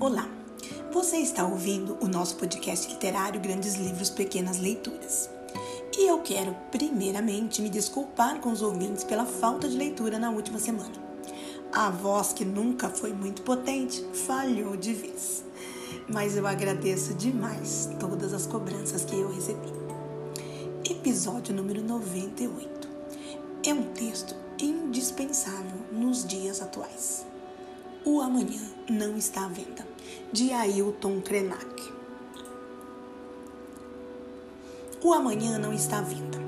Olá, você está ouvindo o nosso podcast literário Grandes Livros, Pequenas Leituras. E eu quero, primeiramente, me desculpar com os ouvintes pela falta de leitura na última semana. A voz, que nunca foi muito potente, falhou de vez. Mas eu agradeço demais todas as cobranças que eu recebi. Episódio número 98. É um texto indispensável nos dias atuais. O Amanhã Não Está à Venda, de Ailton Krenak. O amanhã não está à venda.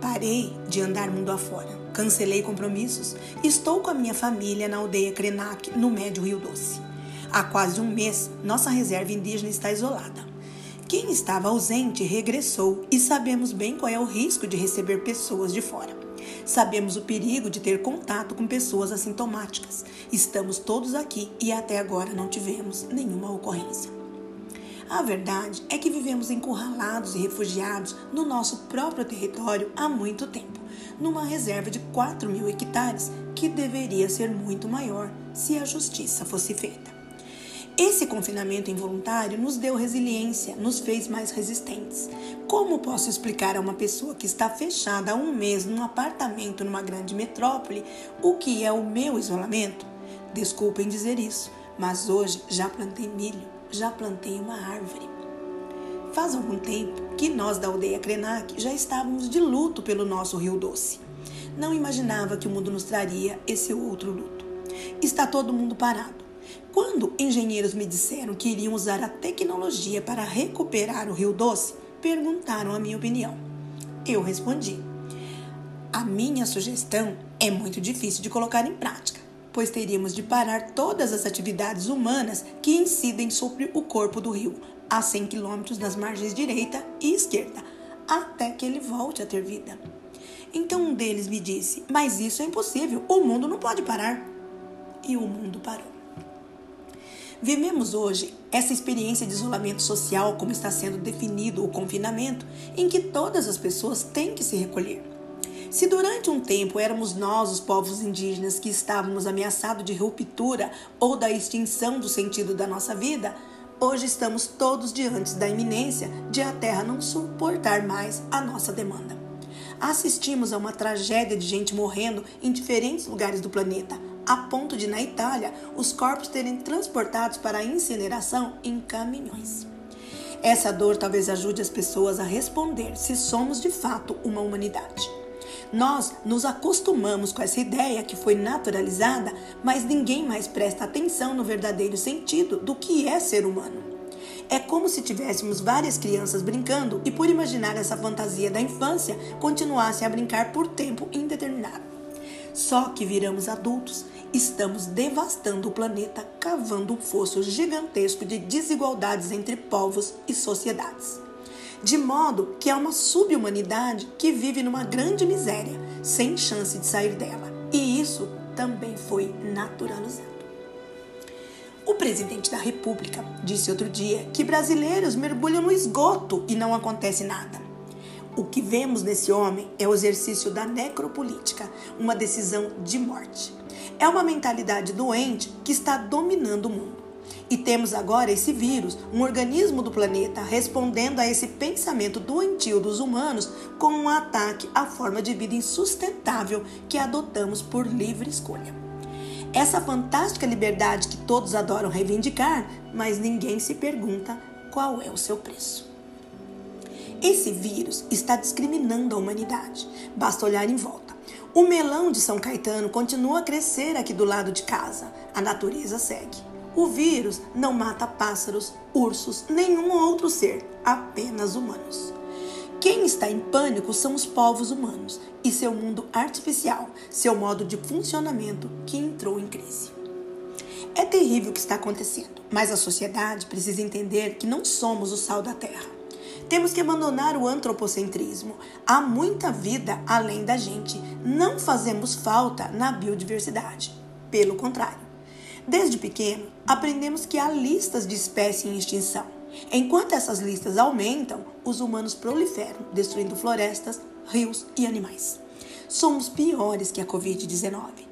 Parei de andar mundo afora, cancelei compromissos, estou com a minha família na aldeia Krenak, no Médio Rio Doce. Há quase um mês, nossa reserva indígena está isolada. Quem estava ausente regressou e sabemos bem qual é o risco de receber pessoas de fora. Sabemos o perigo de ter contato com pessoas assintomáticas. Estamos todos aqui e até agora não tivemos nenhuma ocorrência. A verdade é que vivemos encurralados e refugiados no nosso próprio território há muito tempo, numa reserva de 4 mil hectares que deveria ser muito maior se a justiça fosse feita. Esse confinamento involuntário nos deu resiliência, nos fez mais resistentes. Como posso explicar a uma pessoa que está fechada há um mês num apartamento numa grande metrópole o que é o meu isolamento? Desculpem dizer isso, mas hoje já plantei milho, já plantei uma árvore. Faz algum tempo que nós da aldeia Krenak já estávamos de luto pelo nosso Rio Doce. Não imaginava que o mundo nos traria esse outro luto. Está todo mundo parado quando engenheiros me disseram que iriam usar a tecnologia para recuperar o Rio Doce, perguntaram a minha opinião. Eu respondi: A minha sugestão é muito difícil de colocar em prática, pois teríamos de parar todas as atividades humanas que incidem sobre o corpo do rio, a 100 quilômetros nas margens direita e esquerda, até que ele volte a ter vida. Então um deles me disse: Mas isso é impossível, o mundo não pode parar. E o mundo parou. Vivemos hoje essa experiência de isolamento social, como está sendo definido o confinamento, em que todas as pessoas têm que se recolher. Se durante um tempo éramos nós, os povos indígenas, que estávamos ameaçados de ruptura ou da extinção do sentido da nossa vida, hoje estamos todos diante da iminência de a Terra não suportar mais a nossa demanda. Assistimos a uma tragédia de gente morrendo em diferentes lugares do planeta, a ponto de, na Itália, os corpos terem transportados para a incineração em caminhões. Essa dor talvez ajude as pessoas a responder se somos de fato uma humanidade. Nós nos acostumamos com essa ideia que foi naturalizada, mas ninguém mais presta atenção no verdadeiro sentido do que é ser humano. É como se tivéssemos várias crianças brincando e, por imaginar essa fantasia da infância, continuassem a brincar por tempo indeterminado. Só que viramos adultos estamos devastando o planeta, cavando um fosso gigantesco de desigualdades entre povos e sociedades. De modo que há uma subhumanidade que vive numa grande miséria, sem chance de sair dela. E isso também foi naturalizado. O presidente da República disse outro dia que brasileiros mergulham no esgoto e não acontece nada. O que vemos nesse homem é o exercício da necropolítica, uma decisão de morte. É uma mentalidade doente que está dominando o mundo. E temos agora esse vírus, um organismo do planeta, respondendo a esse pensamento doentio dos humanos com um ataque à forma de vida insustentável que adotamos por livre escolha. Essa fantástica liberdade que todos adoram reivindicar, mas ninguém se pergunta qual é o seu preço. Esse vírus está discriminando a humanidade. Basta olhar em volta. O melão de São Caetano continua a crescer aqui do lado de casa. A natureza segue. O vírus não mata pássaros, ursos, nenhum outro ser, apenas humanos. Quem está em pânico são os povos humanos e seu mundo artificial, seu modo de funcionamento que entrou em crise. É terrível o que está acontecendo, mas a sociedade precisa entender que não somos o sal da terra. Temos que abandonar o antropocentrismo. Há muita vida além da gente. Não fazemos falta na biodiversidade. Pelo contrário. Desde pequeno, aprendemos que há listas de espécies em extinção. Enquanto essas listas aumentam, os humanos proliferam, destruindo florestas, rios e animais. Somos piores que a Covid-19.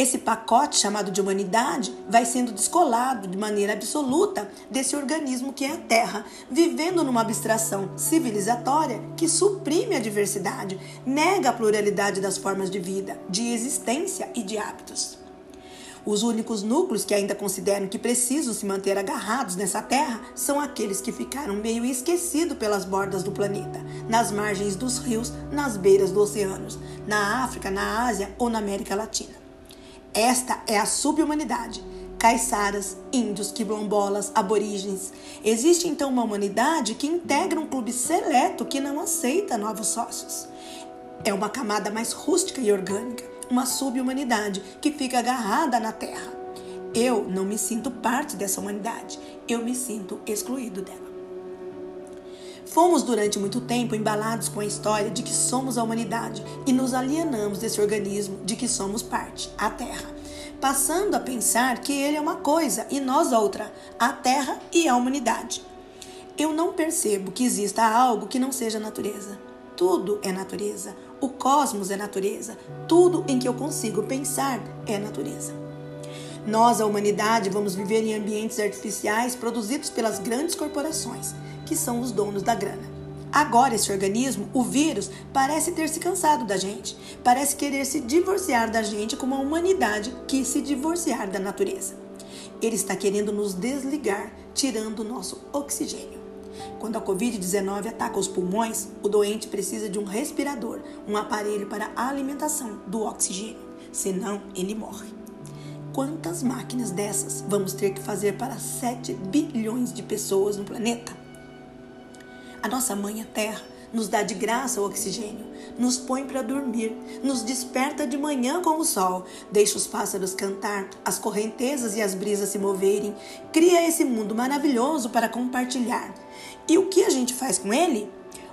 Esse pacote chamado de humanidade vai sendo descolado de maneira absoluta desse organismo que é a Terra, vivendo numa abstração civilizatória que suprime a diversidade, nega a pluralidade das formas de vida, de existência e de hábitos. Os únicos núcleos que ainda consideram que precisam se manter agarrados nessa terra são aqueles que ficaram meio esquecidos pelas bordas do planeta, nas margens dos rios, nas beiras dos oceanos, na África, na Ásia ou na América Latina. Esta é a subhumanidade. Caiçaras, índios, quilombolas, aborígenes. Existe então uma humanidade que integra um clube seleto que não aceita novos sócios. É uma camada mais rústica e orgânica uma subhumanidade que fica agarrada na terra. Eu não me sinto parte dessa humanidade, eu me sinto excluído dela. Fomos durante muito tempo embalados com a história de que somos a humanidade e nos alienamos desse organismo de que somos parte, a Terra, passando a pensar que ele é uma coisa e nós outra, a Terra e a humanidade. Eu não percebo que exista algo que não seja natureza. Tudo é natureza. O cosmos é natureza. Tudo em que eu consigo pensar é natureza. Nós, a humanidade, vamos viver em ambientes artificiais produzidos pelas grandes corporações, que são os donos da grana. Agora, esse organismo, o vírus, parece ter se cansado da gente, parece querer se divorciar da gente como a humanidade quis se divorciar da natureza. Ele está querendo nos desligar, tirando o nosso oxigênio. Quando a Covid-19 ataca os pulmões, o doente precisa de um respirador, um aparelho para a alimentação do oxigênio, senão ele morre. Quantas máquinas dessas vamos ter que fazer para 7 bilhões de pessoas no planeta? A nossa mãe, a Terra, nos dá de graça o oxigênio, nos põe para dormir, nos desperta de manhã com o sol, deixa os pássaros cantar, as correntezas e as brisas se moverem, cria esse mundo maravilhoso para compartilhar. E o que a gente faz com ele?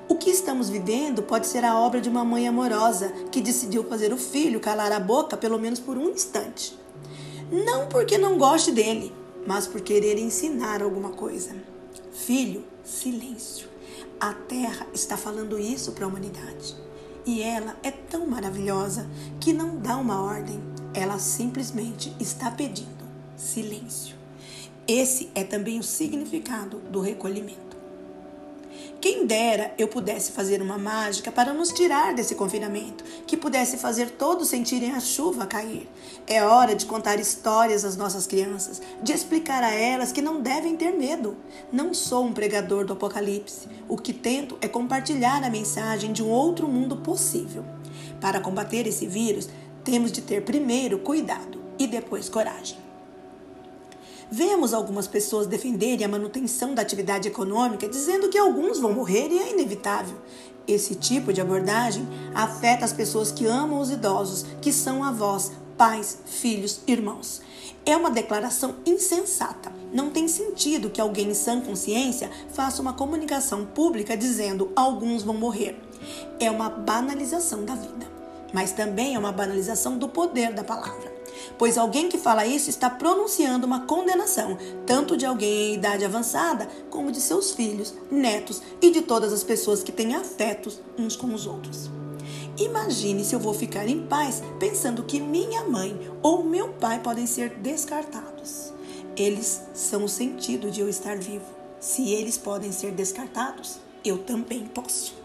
O que estamos vivendo pode ser a obra de uma mãe amorosa que decidiu fazer o filho calar a boca pelo menos por um instante. Não porque não goste dele, mas por querer ensinar alguma coisa. Filho, silêncio. A Terra está falando isso para a humanidade. E ela é tão maravilhosa que não dá uma ordem, ela simplesmente está pedindo silêncio. Esse é também o significado do recolhimento. Quem dera eu pudesse fazer uma mágica para nos tirar desse confinamento, que pudesse fazer todos sentirem a chuva cair. É hora de contar histórias às nossas crianças, de explicar a elas que não devem ter medo. Não sou um pregador do apocalipse. O que tento é compartilhar a mensagem de um outro mundo possível. Para combater esse vírus, temos de ter primeiro cuidado e depois coragem. Vemos algumas pessoas defenderem a manutenção da atividade econômica, dizendo que alguns vão morrer e é inevitável. Esse tipo de abordagem afeta as pessoas que amam os idosos, que são avós, pais, filhos, irmãos. É uma declaração insensata. Não tem sentido que alguém em sã consciência faça uma comunicação pública dizendo alguns vão morrer. É uma banalização da vida, mas também é uma banalização do poder da palavra pois alguém que fala isso está pronunciando uma condenação, tanto de alguém em idade avançada, como de seus filhos, netos e de todas as pessoas que têm afetos uns com os outros. Imagine se eu vou ficar em paz pensando que minha mãe ou meu pai podem ser descartados. Eles são o sentido de eu estar vivo. Se eles podem ser descartados, eu também posso.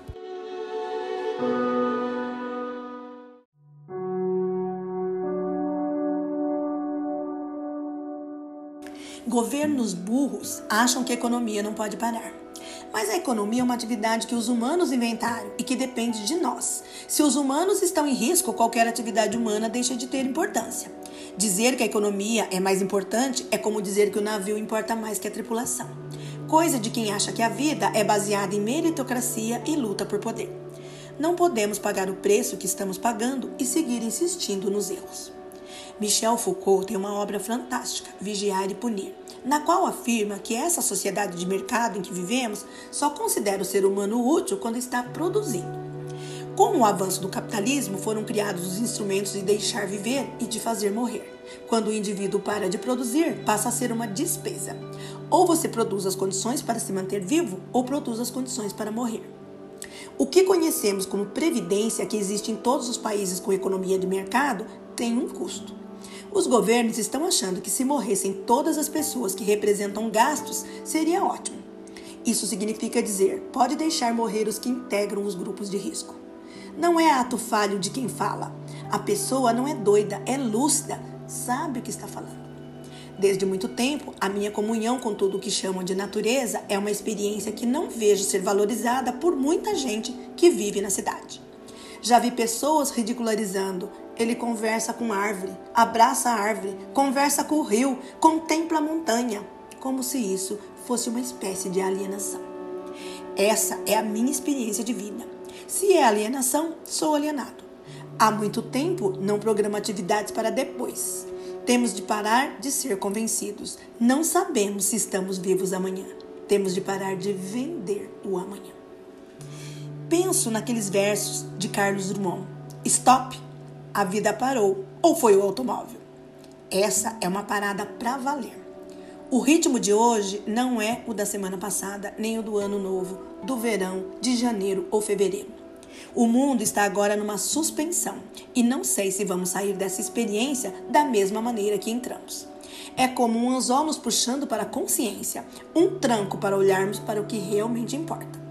Governos burros acham que a economia não pode parar. Mas a economia é uma atividade que os humanos inventaram e que depende de nós. Se os humanos estão em risco, qualquer atividade humana deixa de ter importância. Dizer que a economia é mais importante é como dizer que o navio importa mais que a tripulação. Coisa de quem acha que a vida é baseada em meritocracia e luta por poder. Não podemos pagar o preço que estamos pagando e seguir insistindo nos erros. Michel Foucault tem uma obra fantástica, Vigiar e Punir, na qual afirma que essa sociedade de mercado em que vivemos só considera o ser humano útil quando está produzindo. Com o avanço do capitalismo, foram criados os instrumentos de deixar viver e de fazer morrer. Quando o indivíduo para de produzir, passa a ser uma despesa. Ou você produz as condições para se manter vivo, ou produz as condições para morrer. O que conhecemos como previdência, que existe em todos os países com economia de mercado, tem um custo. Os governos estão achando que se morressem todas as pessoas que representam gastos, seria ótimo. Isso significa dizer, pode deixar morrer os que integram os grupos de risco. Não é ato falho de quem fala. A pessoa não é doida, é lúcida, sabe o que está falando. Desde muito tempo, a minha comunhão com tudo o que chamam de natureza é uma experiência que não vejo ser valorizada por muita gente que vive na cidade. Já vi pessoas ridicularizando. Ele conversa com árvore, abraça a árvore, conversa com o rio, contempla a montanha, como se isso fosse uma espécie de alienação. Essa é a minha experiência de vida. Se é alienação, sou alienado. Há muito tempo não programo atividades para depois. Temos de parar de ser convencidos. Não sabemos se estamos vivos amanhã. Temos de parar de vender o amanhã. Penso naqueles versos de Carlos Drummond: Stop, a vida parou. Ou foi o automóvel? Essa é uma parada para valer. O ritmo de hoje não é o da semana passada, nem o do ano novo, do verão, de janeiro ou fevereiro. O mundo está agora numa suspensão e não sei se vamos sair dessa experiência da mesma maneira que entramos. É como um anzol nos puxando para a consciência, um tranco para olharmos para o que realmente importa.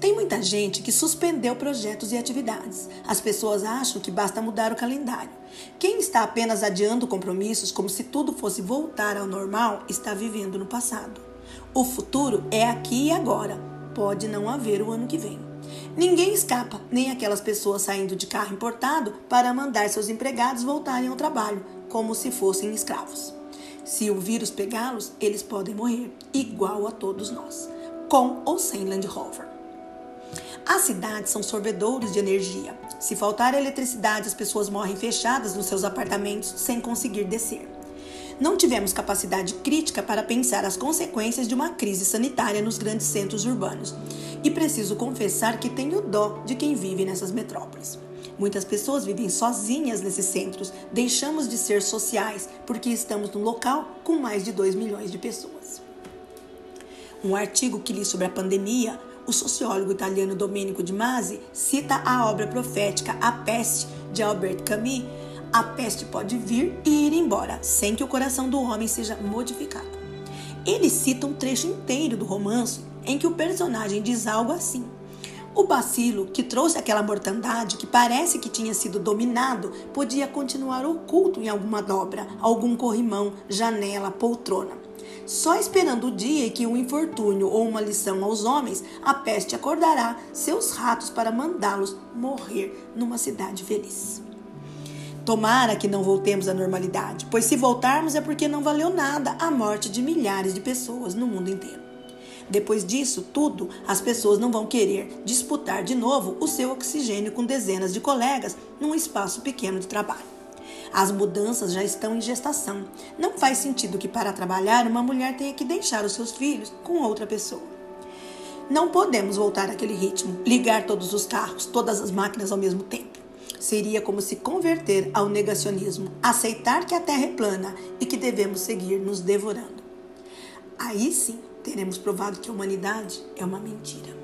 Tem muita gente que suspendeu projetos e atividades. As pessoas acham que basta mudar o calendário. Quem está apenas adiando compromissos como se tudo fosse voltar ao normal está vivendo no passado. O futuro é aqui e agora. Pode não haver o ano que vem. Ninguém escapa, nem aquelas pessoas saindo de carro importado para mandar seus empregados voltarem ao trabalho, como se fossem escravos. Se o vírus pegá-los, eles podem morrer, igual a todos nós, com ou sem Land Rover. As cidades são sorvedouros de energia. Se faltar eletricidade, as pessoas morrem fechadas nos seus apartamentos sem conseguir descer. Não tivemos capacidade crítica para pensar as consequências de uma crise sanitária nos grandes centros urbanos. E preciso confessar que tenho dó de quem vive nessas metrópoles. Muitas pessoas vivem sozinhas nesses centros. Deixamos de ser sociais porque estamos num local com mais de 2 milhões de pessoas. Um artigo que li sobre a pandemia o sociólogo italiano Domenico Di Masi cita a obra profética A Peste, de Albert Camus. A peste pode vir e ir embora, sem que o coração do homem seja modificado. Ele cita um trecho inteiro do romance em que o personagem diz algo assim. O bacilo que trouxe aquela mortandade que parece que tinha sido dominado podia continuar oculto em alguma dobra, algum corrimão, janela, poltrona só esperando o dia em que um infortúnio ou uma lição aos homens, a peste acordará seus ratos para mandá-los morrer numa cidade feliz. Tomara que não voltemos à normalidade, pois se voltarmos é porque não valeu nada a morte de milhares de pessoas no mundo inteiro. Depois disso tudo, as pessoas não vão querer disputar de novo o seu oxigênio com dezenas de colegas num espaço pequeno de trabalho. As mudanças já estão em gestação. Não faz sentido que para trabalhar uma mulher tenha que deixar os seus filhos com outra pessoa. Não podemos voltar àquele ritmo, ligar todos os carros, todas as máquinas ao mesmo tempo. Seria como se converter ao negacionismo, aceitar que a Terra é plana e que devemos seguir nos devorando. Aí sim teremos provado que a humanidade é uma mentira.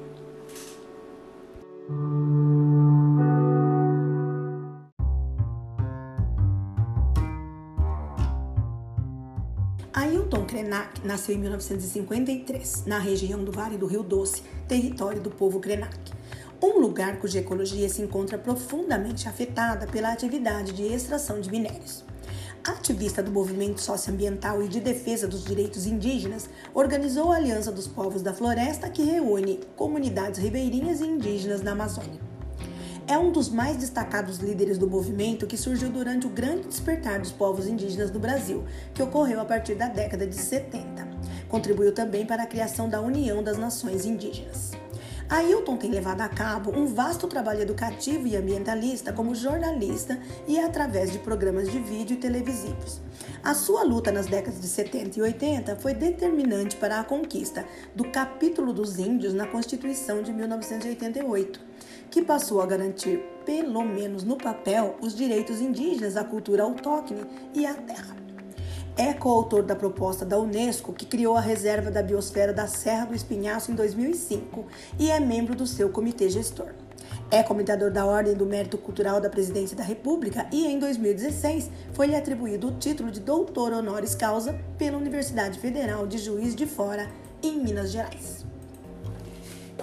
Ailton Krenak nasceu em 1953, na região do Vale do Rio Doce, território do povo Krenak. Um lugar cuja ecologia se encontra profundamente afetada pela atividade de extração de minérios. Ativista do movimento socioambiental e de defesa dos direitos indígenas, organizou a Aliança dos Povos da Floresta, que reúne comunidades ribeirinhas e indígenas da Amazônia é um dos mais destacados líderes do movimento que surgiu durante o grande despertar dos povos indígenas do Brasil, que ocorreu a partir da década de 70. Contribuiu também para a criação da União das Nações Indígenas. Ailton tem levado a cabo um vasto trabalho educativo e ambientalista como jornalista e através de programas de vídeo e televisivos. A sua luta nas décadas de 70 e 80 foi determinante para a conquista do capítulo dos índios na Constituição de 1988, que passou a garantir, pelo menos no papel, os direitos indígenas à cultura autóctone e à terra. É coautor da proposta da Unesco que criou a Reserva da Biosfera da Serra do Espinhaço em 2005 e é membro do seu comitê gestor. É comentador da Ordem do Mérito Cultural da Presidência da República e, em 2016, foi-lhe atribuído o título de doutor honoris causa pela Universidade Federal de Juiz de Fora, em Minas Gerais.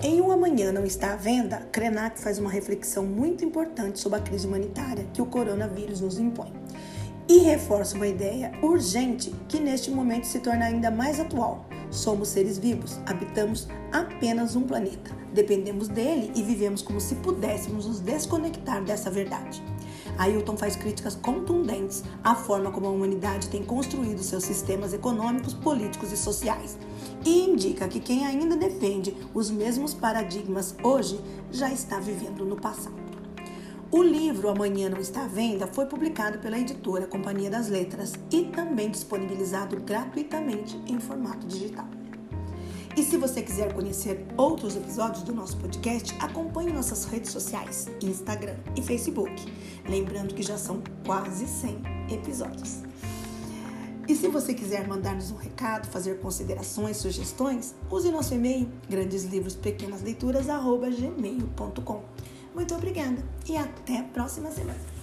Em Um Amanhã Não Está à Venda, Krenak faz uma reflexão muito importante sobre a crise humanitária que o coronavírus nos impõe e reforça uma ideia urgente que neste momento se torna ainda mais atual. Somos seres vivos, habitamos apenas um planeta dependemos dele e vivemos como se pudéssemos nos desconectar dessa verdade. Ailton faz críticas contundentes à forma como a humanidade tem construído seus sistemas econômicos, políticos e sociais e indica que quem ainda defende os mesmos paradigmas hoje já está vivendo no passado. O livro Amanhã Não Está à Venda foi publicado pela editora Companhia das Letras e também disponibilizado gratuitamente em formato digital. E se você quiser conhecer outros episódios do nosso podcast, acompanhe nossas redes sociais, Instagram e Facebook. Lembrando que já são quase 100 episódios. E se você quiser mandar-nos um recado, fazer considerações, sugestões, use nosso e-mail grandeslivros.pequenasleituras@gmail.com. Muito obrigada e até a próxima semana.